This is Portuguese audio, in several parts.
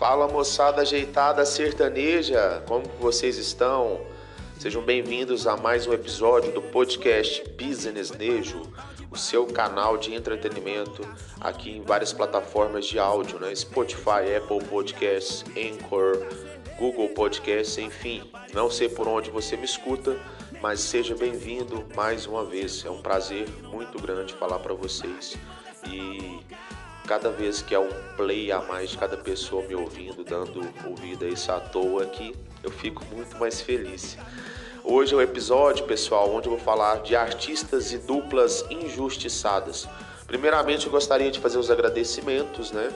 Fala moçada ajeitada sertaneja, como vocês estão? Sejam bem-vindos a mais um episódio do podcast Business Nejo, o seu canal de entretenimento aqui em várias plataformas de áudio, né? Spotify, Apple Podcasts, Anchor, Google Podcasts, enfim. Não sei por onde você me escuta, mas seja bem-vindo mais uma vez. É um prazer muito grande falar para vocês e cada vez que é um play a mais de cada pessoa me ouvindo, dando ouvida a isso à toa aqui, eu fico muito mais feliz. Hoje é um episódio, pessoal, onde eu vou falar de artistas e duplas injustiçadas. Primeiramente, eu gostaria de fazer os agradecimentos, né?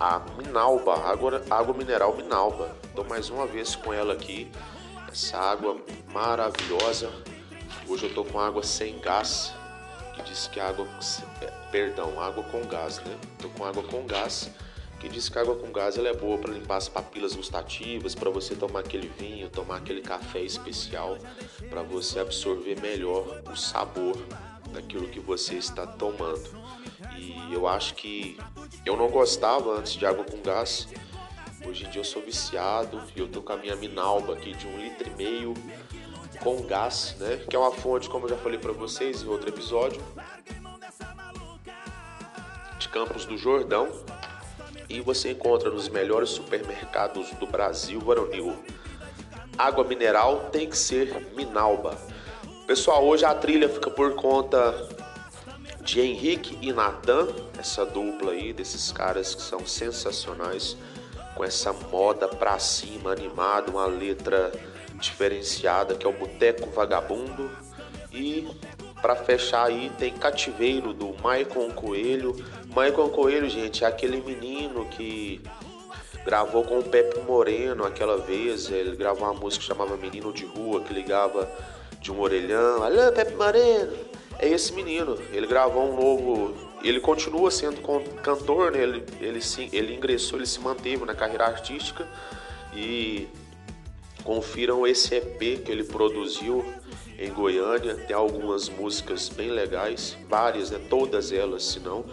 A Minalba, água, água mineral Minalba. Estou mais uma vez com ela aqui. Essa água maravilhosa. Hoje eu estou com água sem gás, que diz que água, é, perdão, água com gás, né? Estou com água com gás que diz que a água com gás ela é boa para limpar as papilas gustativas, para você tomar aquele vinho, tomar aquele café especial, para você absorver melhor o sabor daquilo que você está tomando. E eu acho que eu não gostava antes de água com gás. Hoje em dia eu sou viciado e eu tô com a minha Minalba aqui de um litro e meio com gás, né? Que é uma fonte, como eu já falei para vocês em outro episódio, de Campos do Jordão, e você encontra nos melhores supermercados do Brasil varonil. Água mineral tem que ser Minalba. Pessoal, hoje a trilha fica por conta de Henrique e Natan, essa dupla aí desses caras que são sensacionais, com essa moda pra cima, animada, uma letra diferenciada que é o Boteco Vagabundo. E para fechar aí tem Cativeiro do Maicon Coelho. Maicon Coelho, gente, é aquele menino que gravou com o Pepe Moreno aquela vez. Ele gravou uma música que chamava Menino de Rua, que ligava de um orelhão. Alô, Pepe Moreno! É esse menino. Ele gravou um novo. Ele continua sendo cantor, né? Ele, ele, ele ingressou, ele se manteve na carreira artística. E confiram esse EP que ele produziu em Goiânia. Tem algumas músicas bem legais, várias, né? todas elas, se não.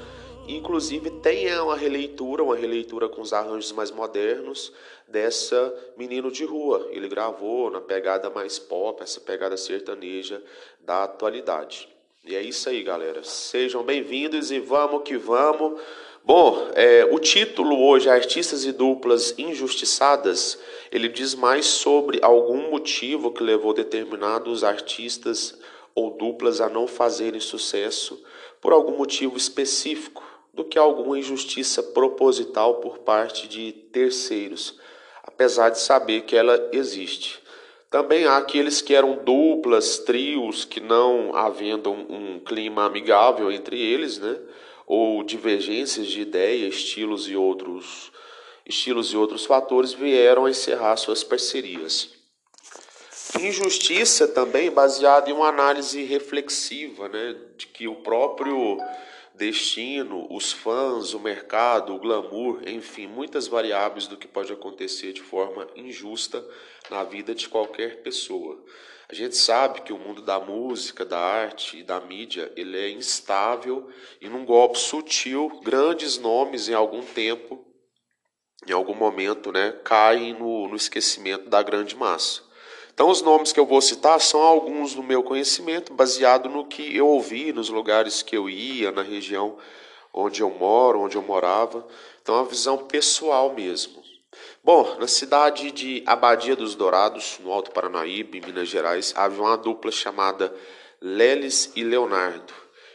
Inclusive tem uma releitura, uma releitura com os arranjos mais modernos dessa Menino de Rua. Ele gravou na pegada mais pop, essa pegada sertaneja da atualidade. E é isso aí, galera. Sejam bem-vindos e vamos que vamos. Bom, é, o título hoje, Artistas e Duplas Injustiçadas, ele diz mais sobre algum motivo que levou determinados artistas ou duplas a não fazerem sucesso por algum motivo específico do que alguma injustiça proposital por parte de terceiros, apesar de saber que ela existe. Também há aqueles que eram duplas, trios, que não havendo um, clima amigável entre eles, né? ou divergências de ideia, estilos e outros estilos e outros fatores vieram a encerrar suas parcerias. Injustiça também baseada em uma análise reflexiva, né, de que o próprio destino, os fãs, o mercado, o glamour, enfim, muitas variáveis do que pode acontecer de forma injusta na vida de qualquer pessoa. A gente sabe que o mundo da música, da arte e da mídia, ele é instável e num golpe sutil, grandes nomes em algum tempo, em algum momento, né, caem no, no esquecimento da grande massa. Então, os nomes que eu vou citar são alguns do meu conhecimento, baseado no que eu ouvi, nos lugares que eu ia, na região onde eu moro, onde eu morava. Então, é uma visão pessoal mesmo. Bom, na cidade de Abadia dos Dourados, no Alto Paranaíba, em Minas Gerais, havia uma dupla chamada Lelis e Leonardo.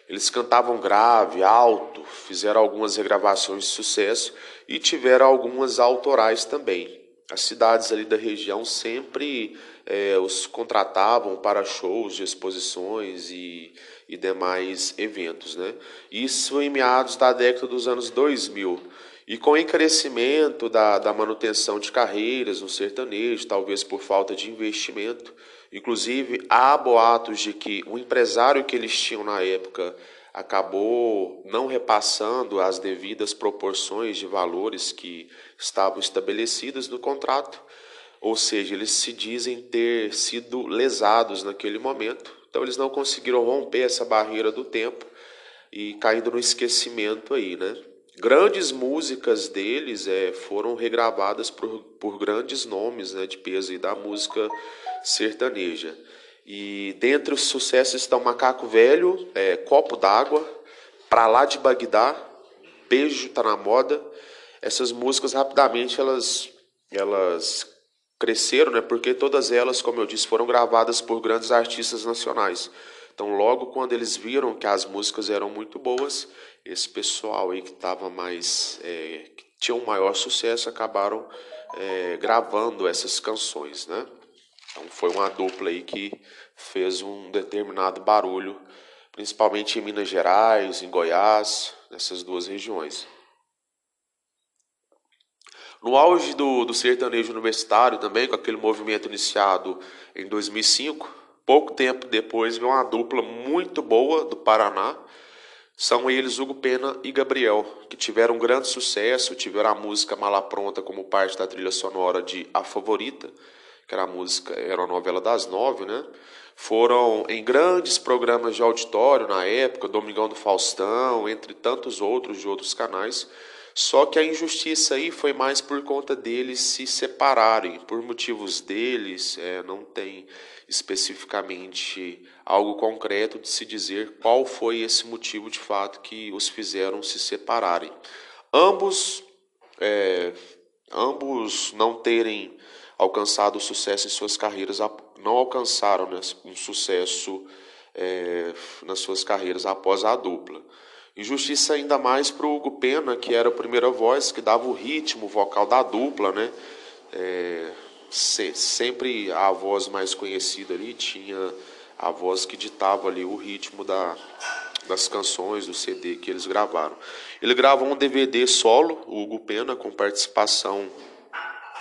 Eles cantavam grave, alto, fizeram algumas regravações de sucesso e tiveram algumas autorais também. As cidades ali da região sempre é, os contratavam para shows exposições e, e demais eventos. Né? Isso em meados da década dos anos 2000. E com o encarecimento da, da manutenção de carreiras no sertanejo, talvez por falta de investimento, inclusive há boatos de que o empresário que eles tinham na época acabou não repassando as devidas proporções de valores que estavam estabelecidas no contrato, ou seja, eles se dizem ter sido lesados naquele momento, então eles não conseguiram romper essa barreira do tempo e caindo no esquecimento aí, né? grandes músicas deles é, foram regravadas por, por grandes nomes né, de peso e da música sertaneja. E dentre os sucessos estão Macaco Velho, é, Copo d'Água, Pra Lá de Bagdá, Beijo Tá Na Moda. Essas músicas rapidamente elas, elas cresceram, né, porque todas elas, como eu disse, foram gravadas por grandes artistas nacionais. Então, logo quando eles viram que as músicas eram muito boas, esse pessoal aí que estava mais. É, que tinha um maior sucesso, acabaram é, gravando essas canções, né? Então, foi uma dupla aí que fez um determinado barulho, principalmente em Minas Gerais, em Goiás, nessas duas regiões. No auge do, do sertanejo universitário também, com aquele movimento iniciado em 2005, Pouco tempo depois veio uma dupla muito boa do Paraná. São eles Hugo Pena e Gabriel, que tiveram um grande sucesso, tiveram a música Mala Pronta como parte da trilha sonora de A Favorita, que era a música, era a novela das nove, né? Foram em grandes programas de auditório na época, Domingão do Faustão, entre tantos outros de outros canais. Só que a injustiça aí foi mais por conta deles se separarem, por motivos deles, é, não tem especificamente algo concreto de se dizer qual foi esse motivo de fato que os fizeram se separarem. Ambos, é, ambos não terem alcançado sucesso em suas carreiras, não alcançaram né, um sucesso é, nas suas carreiras após a dupla. Injustiça ainda mais para o Hugo Pena, que era a primeira voz, que dava o ritmo vocal da dupla, né? É, sempre a voz mais conhecida ali tinha a voz que ditava ali o ritmo da, das canções do CD que eles gravaram. Ele gravou um DVD solo, o Hugo Pena, com participação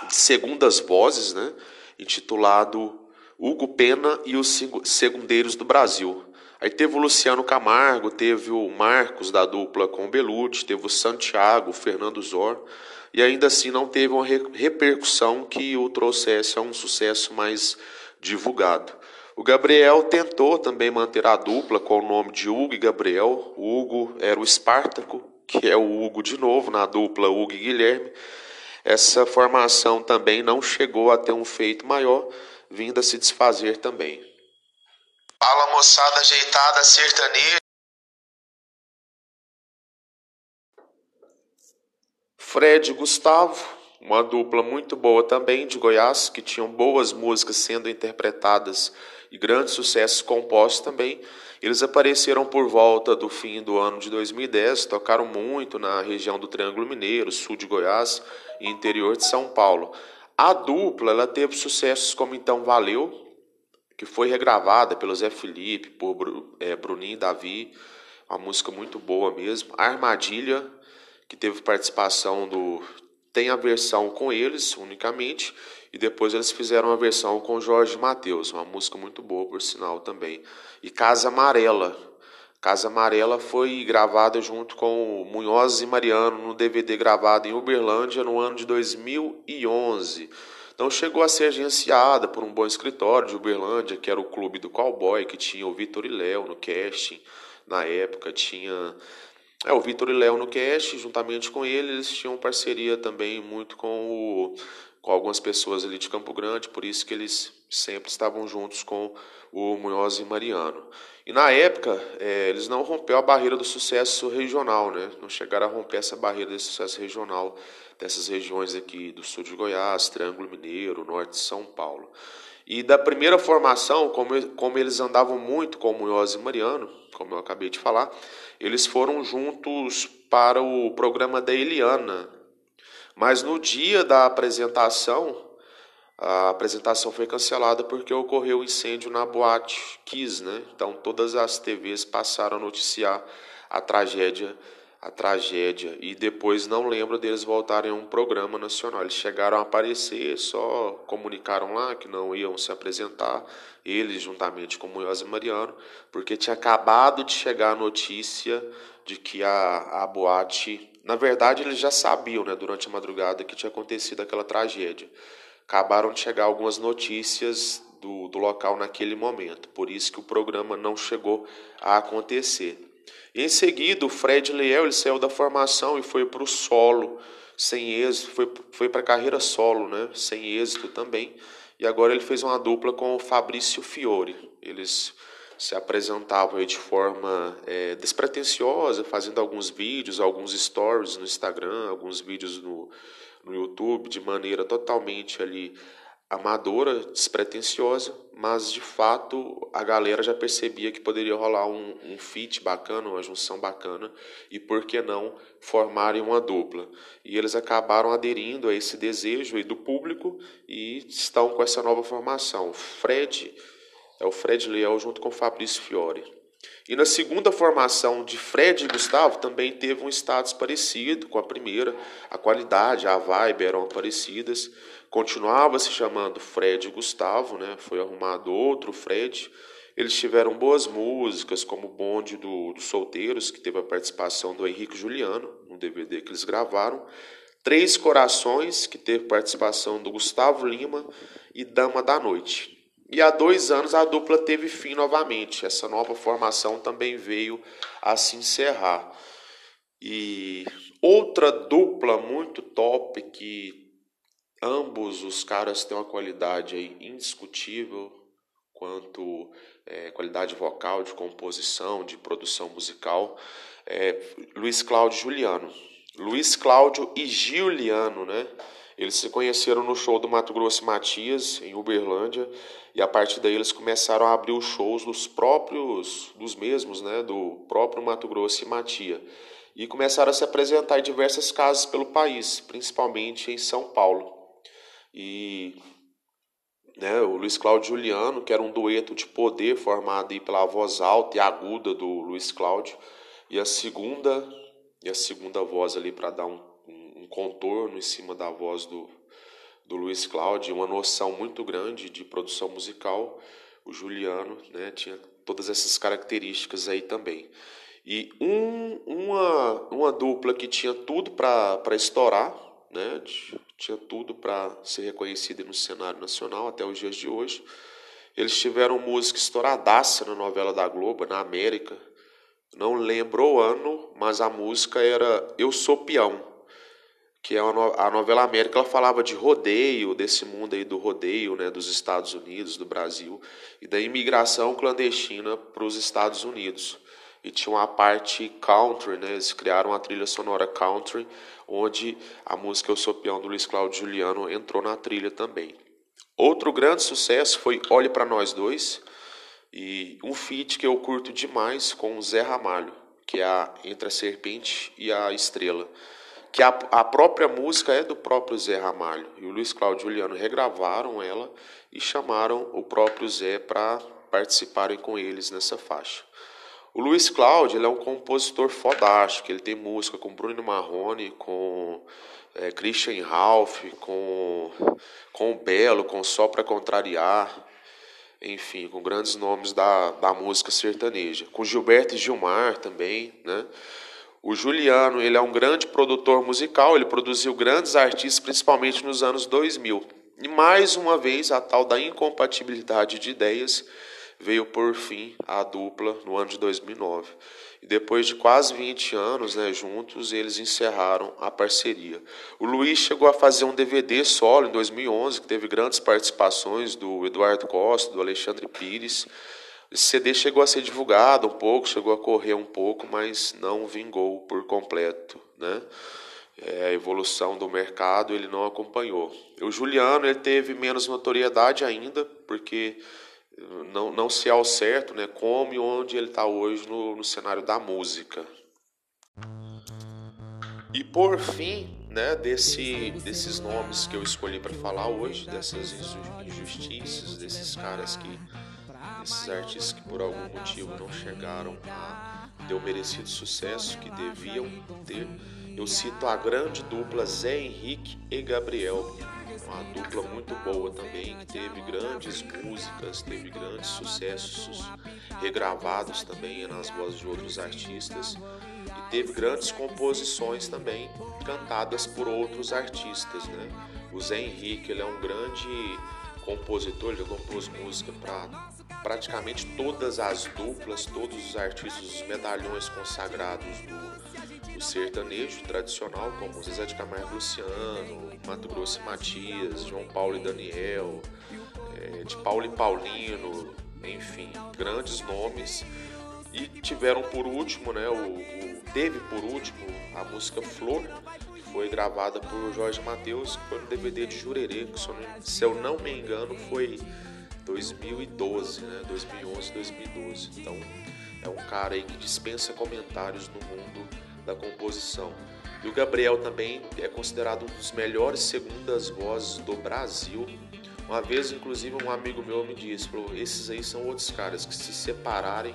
segundas vozes, né? Intitulado Hugo Pena e os Segundeiros do Brasil. Aí teve o Luciano Camargo, teve o Marcos da dupla com o Belucci, teve o Santiago, o Fernando Zor, e ainda assim não teve uma repercussão que o trouxesse a um sucesso mais divulgado. O Gabriel tentou também manter a dupla com o nome de Hugo e Gabriel. O Hugo era o Espartaco, que é o Hugo de novo, na dupla Hugo e Guilherme. Essa formação também não chegou a ter um feito maior, vindo a se desfazer também. Fala moçada ajeitada sertaneja. Fred e Gustavo, uma dupla muito boa também de Goiás, que tinham boas músicas sendo interpretadas e grandes sucessos compostos também. Eles apareceram por volta do fim do ano de 2010, tocaram muito na região do Triângulo Mineiro, sul de Goiás e interior de São Paulo. A dupla ela teve sucessos como Então Valeu, que foi regravada pelo Zé Felipe, por é, Bruninho e Davi, uma música muito boa mesmo. Armadilha, que teve participação do. Tem a versão com eles unicamente, e depois eles fizeram a versão com Jorge Mateus, uma música muito boa, por sinal também. E Casa Amarela. Casa Amarela foi gravada junto com Munhoz e Mariano no DVD gravado em Uberlândia no ano de 2011. Então chegou a ser agenciada por um bom escritório de Uberlândia, que era o clube do cowboy, que tinha o Vitor e Léo no casting. Na época tinha é, o Vitor e Léo no casting, juntamente com ele, eles tinham parceria também muito com, o, com algumas pessoas ali de Campo Grande, por isso que eles sempre estavam juntos com o Munhoz e Mariano. E na época, é, eles não romperam a barreira do sucesso regional, né? não chegaram a romper essa barreira desse sucesso regional dessas regiões aqui do sul de Goiás, Triângulo Mineiro, norte de São Paulo. E da primeira formação, como, como eles andavam muito com o Munhoz e Mariano, como eu acabei de falar, eles foram juntos para o programa da Eliana. Mas no dia da apresentação, a apresentação foi cancelada porque ocorreu um incêndio na boate Kiss, né? Então todas as TVs passaram a noticiar a tragédia a tragédia e depois não lembro deles voltarem a um programa nacional. Eles chegaram a aparecer, só comunicaram lá que não iam se apresentar, eles juntamente com Munhoz e Mariano, porque tinha acabado de chegar a notícia de que a, a boate, na verdade eles já sabiam, né, durante a madrugada que tinha acontecido aquela tragédia. Acabaram de chegar algumas notícias do, do local naquele momento, por isso que o programa não chegou a acontecer. Em seguida, o Fred Leal ele saiu da formação e foi para o solo, sem êxito, foi, foi para a carreira solo, né? sem êxito também. E agora ele fez uma dupla com o Fabrício Fiore. Eles se apresentavam de forma é, despretensiosa, fazendo alguns vídeos, alguns stories no Instagram, alguns vídeos no, no YouTube, de maneira totalmente ali amadora, despretensiosa, mas de fato a galera já percebia que poderia rolar um, um feat bacana, uma junção bacana, e por que não formarem uma dupla. E eles acabaram aderindo a esse desejo do público e estão com essa nova formação. Fred é o Fred Leal junto com o Fabrício Fiore. E na segunda formação de Fred e Gustavo também teve um status parecido com a primeira, a qualidade, a vibe eram parecidas. Continuava se chamando Fred e Gustavo, né? Foi arrumado outro Fred. Eles tiveram boas músicas, como Bonde do, dos Solteiros, que teve a participação do Henrique Juliano, no DVD que eles gravaram. Três Corações, que teve participação do Gustavo Lima, e Dama da Noite. E há dois anos a dupla teve fim novamente. Essa nova formação também veio a se encerrar. E outra dupla muito top que ambos os caras têm uma qualidade aí indiscutível quanto é, qualidade vocal, de composição, de produção musical, é Luiz Cláudio Juliano. Luiz Cláudio e Giuliano, né? Eles se conheceram no show do Mato Grosso Matias, em Uberlândia, e a partir daí eles começaram a abrir os shows dos próprios, dos mesmos, né, do próprio Mato Grosso e Matia. E começaram a se apresentar em diversas casas pelo país, principalmente em São Paulo. E né, o Luiz Cláudio Juliano, que era um dueto de poder formado aí pela voz alta e aguda do Luiz Cláudio, e a segunda, e a segunda voz ali para dar um um contorno em cima da voz do, do Luiz Cláudio, uma noção muito grande de produção musical. O Juliano né, tinha todas essas características aí também. E um, uma, uma dupla que tinha tudo para estourar, né, tinha tudo para ser reconhecida no cenário nacional até os dias de hoje. Eles tiveram música estouradaça na novela da Globo, na América. Não lembro o ano, mas a música era Eu Sou Peão que é a novela América, ela falava de rodeio, desse mundo aí do rodeio, né, dos Estados Unidos, do Brasil, e da imigração clandestina para os Estados Unidos. E tinha uma parte country, né, eles criaram uma trilha sonora country, onde a música Eu Sou Peão do Luiz Cláudio Juliano entrou na trilha também. Outro grande sucesso foi Olhe para Nós Dois, e um feat que eu curto demais com o Zé Ramalho, que é a Entre a Serpente e a Estrela que a, a própria música é do próprio Zé Ramalho. E o Luiz Cláudio e Juliano regravaram ela e chamaram o próprio Zé para participarem com eles nessa faixa. O Luiz Cláudio é um compositor fodástico, ele tem música com Bruno Marrone, com é, Christian Ralph, com, com o Belo, com Só Pra Contrariar, enfim, com grandes nomes da, da música sertaneja. Com Gilberto e Gilmar também, né? O Juliano, ele é um grande produtor musical, ele produziu grandes artistas, principalmente nos anos 2000. E mais uma vez, a tal da incompatibilidade de ideias veio por fim a dupla no ano de 2009. E depois de quase 20 anos né, juntos, eles encerraram a parceria. O Luiz chegou a fazer um DVD solo em 2011, que teve grandes participações do Eduardo Costa, do Alexandre Pires. Esse CD chegou a ser divulgado um pouco, chegou a correr um pouco, mas não vingou por completo, né? É, a evolução do mercado ele não acompanhou. O Juliano ele teve menos notoriedade ainda, porque não, não se é ao certo né, como e onde ele está hoje no, no cenário da música. E por fim, né, desse, desses nomes que eu escolhi para falar hoje, dessas injustiças, desses caras que esses artistas que por algum motivo não chegaram a ter o merecido sucesso que deviam ter. Eu cito a grande dupla Zé Henrique e Gabriel, uma dupla muito boa também, que teve grandes músicas, teve grandes sucessos regravados também nas vozes de outros artistas e teve grandes composições também cantadas por outros artistas, né? O Zé Henrique, ele é um grande compositor, ele compôs música para praticamente todas as duplas, todos os artistas, os medalhões consagrados do, do sertanejo tradicional, como Zezé de Camargo Luciano, Mato Grosso e Matias, João Paulo e Daniel, é, de Paulo e Paulino, enfim, grandes nomes. E tiveram por último, né, o, o teve por último a música Flor, que foi gravada por Jorge Mateus, que foi no DVD de Jurerê, que se eu não me engano foi 2012, né? 2011, 2012. Então é um cara aí que dispensa comentários no mundo da composição. E o Gabriel também é considerado um dos melhores segundas vozes do Brasil. Uma vez, inclusive, um amigo meu me disse: esses aí são outros caras que se separarem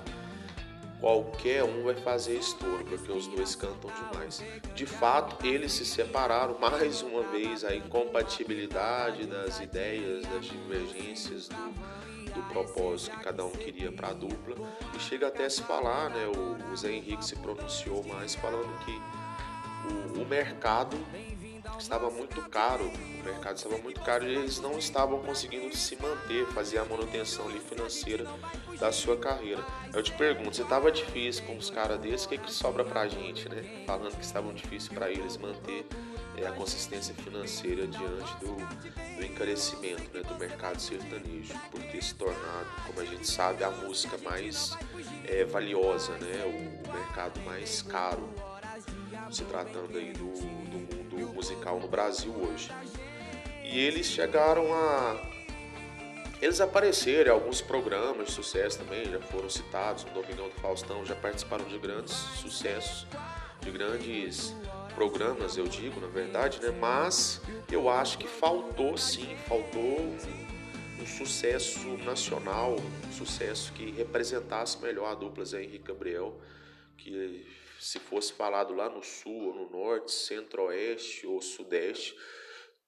qualquer um vai fazer estouro, porque os dois cantam demais. De fato, eles se separaram mais uma vez a incompatibilidade das ideias, das divergências do, do propósito que cada um queria para a dupla. E chega até a se falar, né? O, o Zé Henrique se pronunciou mais falando que o, o mercado estava muito caro, o mercado estava muito caro e eles não estavam conseguindo se manter, fazer a manutenção ali financeira da sua carreira. Eu te pergunto, se estava difícil com os caras desses, o que, que sobra pra gente, né? Falando que estavam difícil para eles manter é, a consistência financeira diante do, do encarecimento né, do mercado sertanejo, por ter se tornado, como a gente sabe, a música mais é, valiosa, né? O, o mercado mais caro se tratando aí do, do mundo musical no Brasil hoje. E eles chegaram a. Eles apareceram em alguns programas de sucesso também, já foram citados no Domingão do Faustão, já participaram de grandes sucessos, de grandes programas, eu digo, na verdade, né? Mas eu acho que faltou sim, faltou um, sucesso nacional, um sucesso que representasse melhor a dupla Zé Henrique Gabriel, que se fosse falado lá no sul, ou no norte, centro-oeste ou sudeste,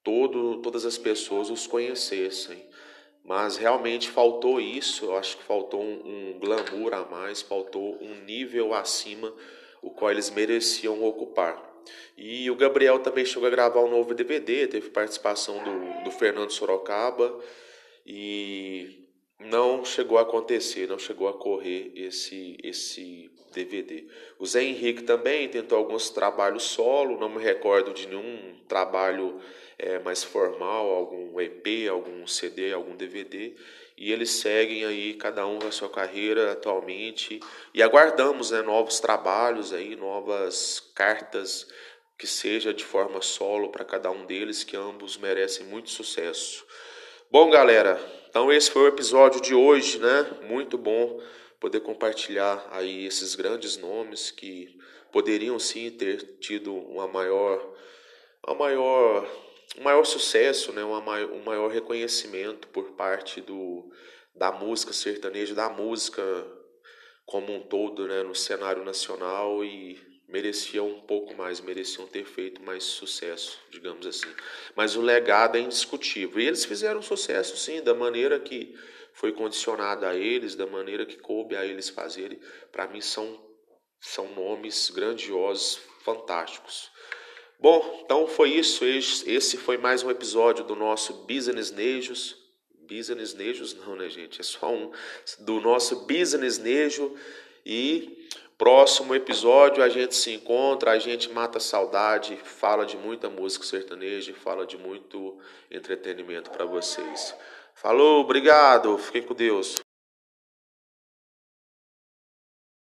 todo, todas as pessoas os conhecessem. Mas realmente faltou isso, eu acho que faltou um, um glamour a mais, faltou um nível acima o qual eles mereciam ocupar. E o Gabriel também chegou a gravar um novo DVD, teve participação do, do Fernando Sorocaba e não chegou a acontecer, não chegou a correr esse esse DVD. O Zé Henrique também tentou alguns trabalhos solo, não me recordo de nenhum trabalho é, mais formal, algum EP, algum CD, algum DVD. E eles seguem aí, cada um a sua carreira atualmente. E aguardamos né, novos trabalhos aí, novas cartas que seja de forma solo para cada um deles, que ambos merecem muito sucesso. Bom, galera, então esse foi o episódio de hoje, né? Muito bom poder compartilhar aí esses grandes nomes que poderiam sim ter tido uma maior, uma maior, um maior sucesso, né? um maior reconhecimento por parte do, da música sertaneja, da música como um todo né? no cenário nacional e mereciam um pouco mais, mereciam ter feito mais sucesso, digamos assim. Mas o legado é indiscutível. E eles fizeram sucesso, sim, da maneira que foi condicionado a eles, da maneira que coube a eles fazerem. Para mim, são, são nomes grandiosos, fantásticos. Bom, então foi isso. Esse foi mais um episódio do nosso Business Nejos. Business Nejos, não, né, gente? É só um. Do nosso Business Nejo. E Próximo episódio a gente se encontra, a gente mata a saudade, fala de muita música sertaneja, fala de muito entretenimento para vocês. Falou, obrigado, fiquem com Deus.